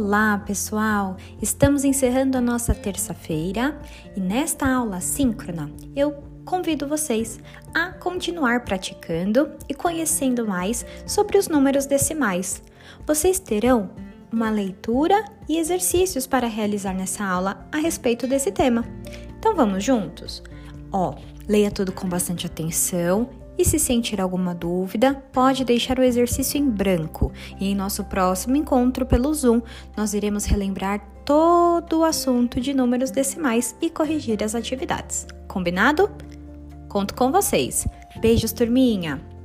Olá, pessoal! Estamos encerrando a nossa terça-feira e nesta aula síncrona eu convido vocês a continuar praticando e conhecendo mais sobre os números decimais. Vocês terão uma leitura e exercícios para realizar nessa aula a respeito desse tema. Então vamos juntos? Ó, leia tudo com bastante atenção e se sentir alguma dúvida, pode deixar o exercício em branco. E em nosso próximo encontro pelo Zoom, nós iremos relembrar todo o assunto de números decimais e corrigir as atividades. Combinado? Conto com vocês. Beijos, turminha!